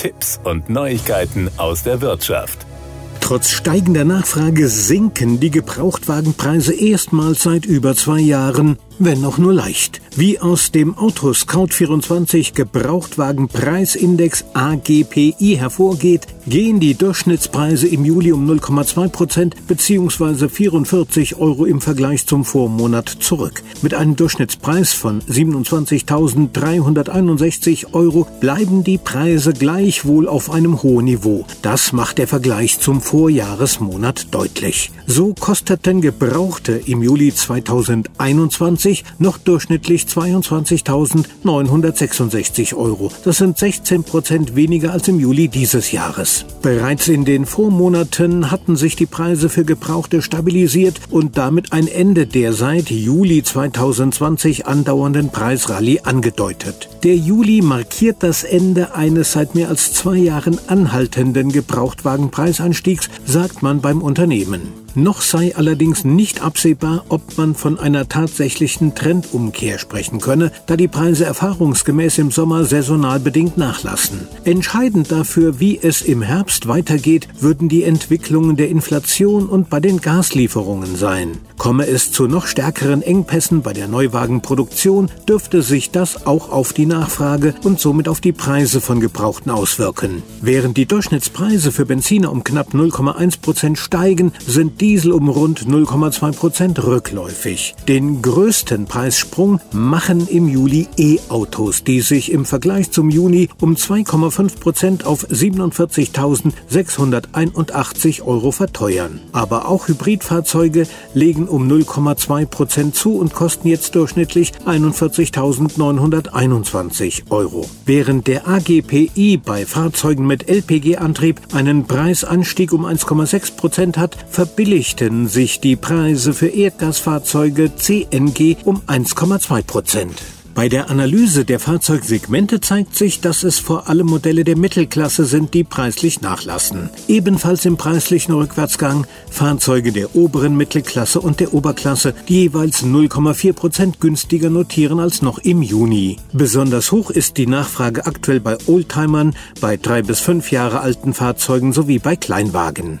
Tipps und Neuigkeiten aus der Wirtschaft. Trotz steigender Nachfrage sinken die Gebrauchtwagenpreise erstmals seit über zwei Jahren wenn auch nur leicht. Wie aus dem Autoscout24 Gebrauchtwagenpreisindex AGPI hervorgeht, gehen die Durchschnittspreise im Juli um 0,2 Prozent bzw. 44 Euro im Vergleich zum Vormonat zurück. Mit einem Durchschnittspreis von 27.361 Euro bleiben die Preise gleichwohl auf einem hohen Niveau. Das macht der Vergleich zum Vorjahresmonat deutlich. So kosteten Gebrauchte im Juli 2021 2020 noch durchschnittlich 22.966 Euro. Das sind 16 Prozent weniger als im Juli dieses Jahres. Bereits in den Vormonaten hatten sich die Preise für Gebrauchte stabilisiert und damit ein Ende der seit Juli 2020 andauernden Preisrallye angedeutet. Der Juli markiert das Ende eines seit mehr als zwei Jahren anhaltenden Gebrauchtwagenpreisanstiegs, sagt man beim Unternehmen. Noch sei allerdings nicht absehbar, ob man von einer tatsächlichen Trendumkehr sprechen könne, da die Preise erfahrungsgemäß im Sommer saisonal bedingt nachlassen. Entscheidend dafür, wie es im Herbst weitergeht, würden die Entwicklungen der Inflation und bei den Gaslieferungen sein. Komme es zu noch stärkeren Engpässen bei der Neuwagenproduktion, dürfte sich das auch auf die Nachfrage und somit auf die Preise von Gebrauchten auswirken. Während die Durchschnittspreise für Benziner um knapp 0,1 Prozent steigen, sind Diesel um rund 0,2 Prozent rückläufig. Den größten Preissprung machen im Juli E-Autos, die sich im Vergleich zum Juni um 2,5 Prozent auf 47.681 Euro verteuern. Aber auch Hybridfahrzeuge legen um 0,2 Prozent zu und kosten jetzt durchschnittlich 41.921 Euro. Während der AGPI bei Fahrzeugen mit LPG-Antrieb einen Preisanstieg um 1,6 Prozent hat, verbilligt verbilligten sich die Preise für Erdgasfahrzeuge CNG um 1,2 Prozent. Bei der Analyse der Fahrzeugsegmente zeigt sich, dass es vor allem Modelle der Mittelklasse sind, die preislich nachlassen. Ebenfalls im preislichen Rückwärtsgang Fahrzeuge der oberen Mittelklasse und der Oberklasse, die jeweils 0,4 Prozent günstiger notieren als noch im Juni. Besonders hoch ist die Nachfrage aktuell bei Oldtimern, bei drei bis fünf Jahre alten Fahrzeugen sowie bei Kleinwagen.